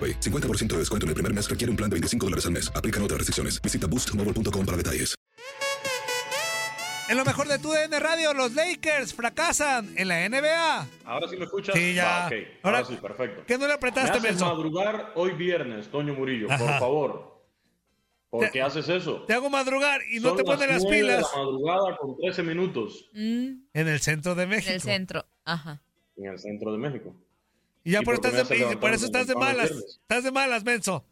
AroPay. 50% de descuento en el primer mes requiere un plan de 25 dólares al mes. Aplican otras restricciones. Visita boostmobile.com para detalles. En lo mejor de tu DN Radio, los Lakers fracasan en la NBA. Ahora sí me escuchas. Sí, ya. Ahora, Ahora- sí, perfecto. ¿Qué no le apretaste, Me haces madrugar hoy viernes, Toño Murillo, por favor. ¿Por Te- qué haces eso? Te hago madrugar y no Son te pones las de pilas la madrugada con 13 minutos Mm, en el centro de en México. el centro. Ajá. en el centro de México. Y ya ¿Y por, estás me de, y levantar por eso estás de malas. Estás de malas, Benzo.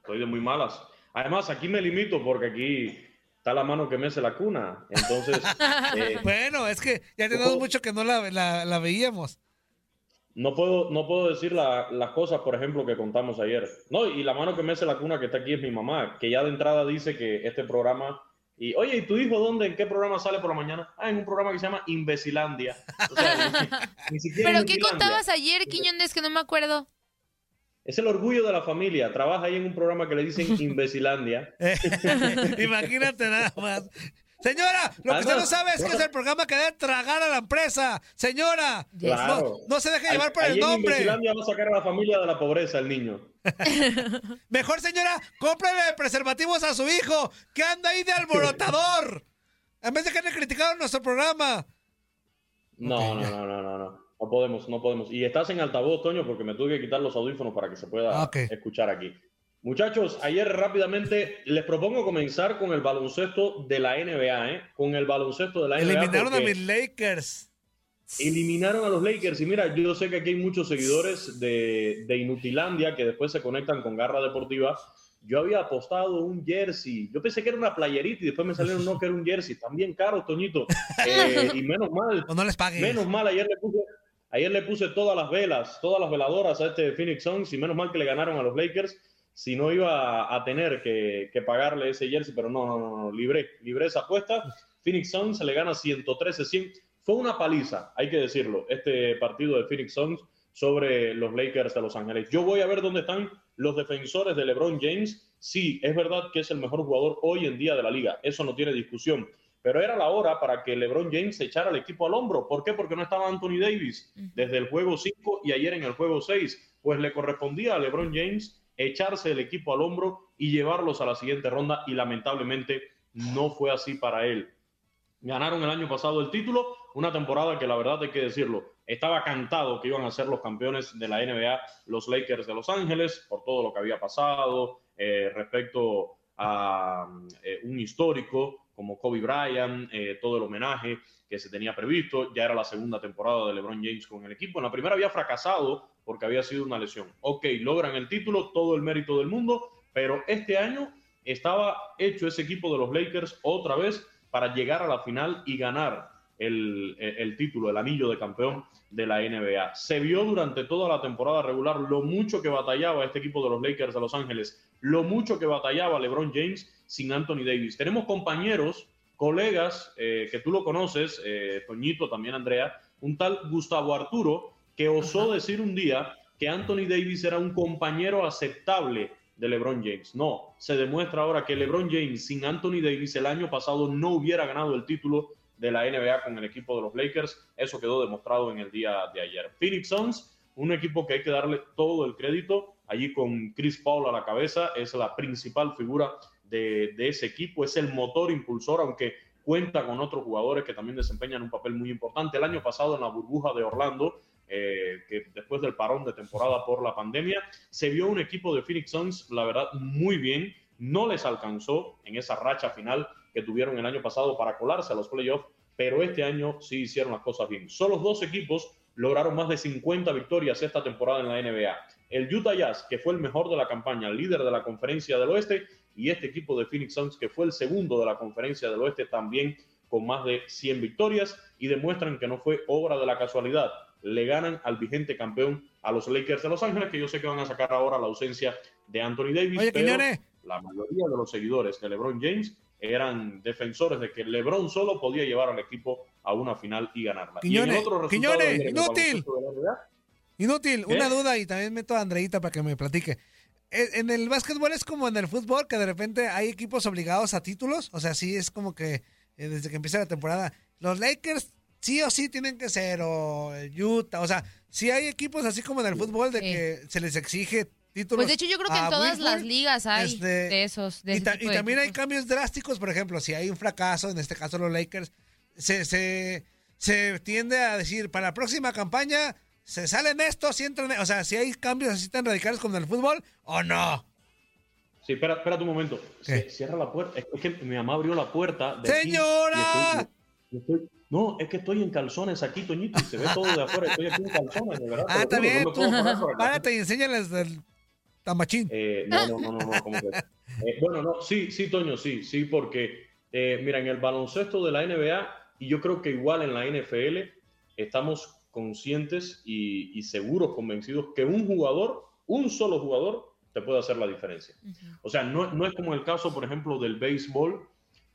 Estoy de muy malas. Además, aquí me limito porque aquí está la mano que mece la cuna. Entonces, eh, Bueno, es que ya tenemos mucho que no la, la- la veíamos. no puedo, no puedo decir la- las cosas, por ejemplo, que contamos ayer. No, y la mano que mece la cuna que está aquí es mi mamá, que ya de entrada dice que este programa. Y, oye, ¿y tu hijo dónde? ¿En qué programa sale por la mañana? Ah, en un programa que se llama Imbecilandia. O sea, ni, ni siquiera ¿Pero qué contabas ayer, Quiñones, que no me acuerdo? Es el orgullo de la familia. Trabaja ahí en un programa que le dicen Imbecilandia. Imagínate nada más. Señora, lo que usted no sabe es que es el programa que debe tragar a la empresa. Señora, Claro. no, no se deje llevar por Ahí el en nombre. Imbecilandia va a sacar a la familia de la pobreza, el niño. Mejor, señora, cómprele preservativos a su hijo, que anda ahí de alborotador. En vez de que le criticaron nuestro programa. No, no, no, no, no, no. No podemos, no podemos. Y estás en altavoz, Toño, porque me tuve que quitar los audífonos para que se pueda Ok. escuchar aquí. Muchachos, ayer rápidamente les propongo comenzar con el baloncesto de la NBA, ¿eh? Con el baloncesto de la NBA. Eliminaron a mis Lakers. Eliminaron a los Lakers. Y mira, yo sé que aquí hay muchos seguidores de, de Inutilandia que después se conectan con Garra Deportiva. Yo había apostado un jersey. Yo pensé que era una playerita y después me salieron no que era un jersey. También caro, Toñito. Eh, y menos mal. O no les pagues. Menos mal, ayer le puse, ayer le puse todas las velas, todas las veladoras a este Phoenix Suns y menos mal que le ganaron a los Lakers. Si no iba a tener que, que pagarle ese jersey, pero no, no, no, no, libré, libré esa apuesta. Phoenix Suns se le gana 113-100. Fue una paliza, hay que decirlo, este partido de Phoenix Suns sobre los Lakers de Los Ángeles. Yo voy a ver dónde están los defensores de LeBron James. Sí, es verdad que es el mejor jugador hoy en día de la liga, eso no tiene discusión. Pero era la hora para que LeBron James se echara al equipo al hombro. ¿Por qué? Porque no estaba Anthony Davis desde el juego 5 y ayer en el juego 6. Pues le correspondía a LeBron James echarse el equipo al hombro y llevarlos a la siguiente ronda y lamentablemente no fue así para él. Ganaron el año pasado el título, una temporada que la verdad hay que decirlo, estaba cantado que iban a ser los campeones de la NBA, los Lakers de Los Ángeles, por todo lo que había pasado eh, respecto a eh, un histórico como Kobe Bryant, eh, todo el homenaje que se tenía previsto, ya era la segunda temporada de LeBron James con el equipo, en la primera había fracasado porque había sido una lesión. Ok, logran el título, todo el mérito del mundo, pero este año estaba hecho ese equipo de los Lakers otra vez para llegar a la final y ganar el, el- el título, el anillo de campeón de la NBA. Se vio durante toda la temporada regular lo mucho que batallaba este equipo de los Lakers de Los Ángeles lo mucho que batallaba LeBron James sin Anthony Davis. Tenemos compañeros, colegas, eh, que tú lo conoces, eh, Toñito, también Andrea, un tal Gustavo Arturo, que osó decir un día que Anthony Davis era un compañero aceptable de LeBron James. No, se demuestra ahora que LeBron James sin Anthony Davis el año pasado no hubiera ganado el título de la NBA con el equipo de los Lakers. Eso quedó demostrado en el día de ayer. Phoenix Suns, un equipo que hay que darle todo el crédito, allí con Chris Paul a la cabeza, es la principal figura de, de ese equipo, es el motor impulsor, aunque cuenta con otros jugadores que también desempeñan un papel muy importante. El año pasado en la burbuja de Orlando, eh, que después del parón de temporada por la pandemia, se vio un equipo de Phoenix Suns, la verdad, muy bien. No les alcanzó en esa racha final que tuvieron el año pasado para colarse a los playoffs, pero este año sí hicieron las cosas bien. Solo dos equipos lograron más de 50 victorias esta temporada en la NBA. El Utah Jazz, que fue el mejor de la campaña, líder de la conferencia del oeste, y este equipo de Phoenix Suns, que fue el segundo de la conferencia del oeste, también con más de 100 victorias, y demuestran que no fue obra de la casualidad le ganan al vigente campeón a los Lakers de Los Ángeles, que yo sé que van a sacar ahora la ausencia de Anthony Davis. Oye, pero la mayoría de los seguidores de LeBron James eran defensores de que LeBron solo podía llevar al equipo a una final y ganarla. Y en Quiñones, otro resultado Quiñones, inútil. Inútil, ¿Qué? una duda y también meto a Andreita para que me platique. En el básquetbol es como en el fútbol, que de repente hay equipos obligados a títulos. O sea, sí es como que eh, desde que empieza la temporada, los Lakers sí o sí tienen que ser, o el Utah. O sea, sí hay equipos así como en el fútbol de Sí. que se les exige títulos. Pues de hecho yo creo que en todas Wilford. las ligas hay este, de esos. De y, ese ta- tipo y de también hay cambios drásticos, por ejemplo, si hay un fracaso, en este caso los Lakers, se, se, se tiende a decir, para la próxima campaña se salen estos y entran, o sea, si hay cambios así tan radicales como en el fútbol, o no. Sí, espera, espera un momento. Cierra la puerta. Es que mi mamá abrió la puerta. de aquí ¡Señora! y estoy- y estoy- no, es que estoy en calzones aquí, Toñito, y se ve todo de afuera. Estoy aquí en calzones, de verdad. Ah, está bien, no párate y enséñales Eh, no, no, no, no, no, ¿cómo que? Eh, bueno, no, sí, sí, Toño, sí, sí, porque, eh, mira, en el baloncesto de la NBA, y yo creo que igual en la NFL, estamos conscientes y, y seguros, convencidos que un jugador, un solo jugador, te puede hacer la diferencia. O sea, no, no es como el caso, por ejemplo, del béisbol,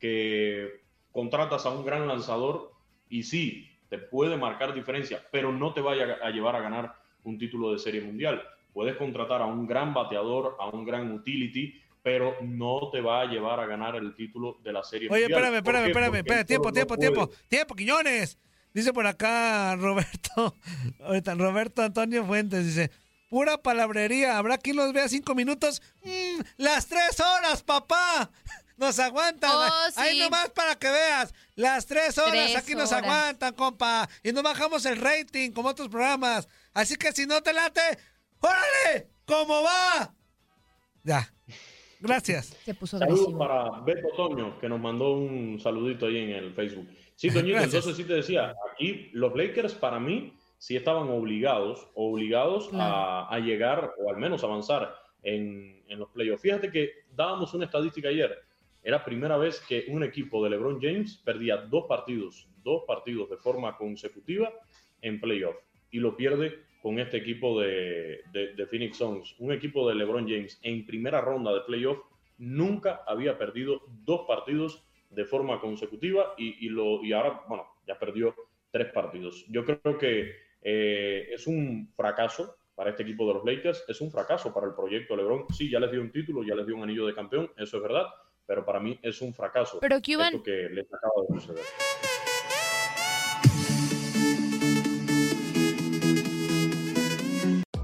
que contratas a un gran lanzador y sí, te puede marcar diferencia, pero no te vaya a llevar a ganar un título de serie mundial. Puedes contratar a un gran bateador, a un gran utility, pero no te va a llevar a ganar el título de la serie Oye, mundial. espérame, ¿Por espérame, espérame, espérame, tiempo, tiempo, no tiempo, tiempo, Quiñones. Dice por acá Roberto, ahorita Roberto Antonio Fuentes, dice, pura palabrería, ¿habrá quien los vea cinco minutos? Mm, las tres horas, papá. Nos aguantan. Oh, Ahí nomás para que veas. Las tres horas Tres aquí nos horas. aguantan, compa. Y no bajamos el rating como otros programas. Así que si no te late, ¡órale! ¿Cómo va? Ya. Gracias. Se puso Saludos agresivo. para Beto Toño, que nos mandó un saludito ahí en el Facebook. Sí, Toñito, Gracias. entonces sí te decía, aquí los Lakers para mí sí estaban obligados, obligados a, a llegar o al menos avanzar en, en los playoffs. Fíjate que dábamos una estadística ayer. Era primera vez que un equipo de LeBron James perdía dos partidos, dos partidos de forma consecutiva en playoff y lo pierde con este equipo de, de, de Phoenix Suns. Un equipo de LeBron James en primera ronda de playoff nunca había perdido dos partidos de forma consecutiva y, y lo, y ahora, bueno, ya perdió tres partidos. Yo creo que eh, es un fracaso para este equipo de los Lakers, es un fracaso para el proyecto LeBron. Sí, ya les dio un título, ya les dio un anillo de campeón, eso es verdad, pero para mí es un fracaso Pero, Cuban- esto que les acaba de suceder.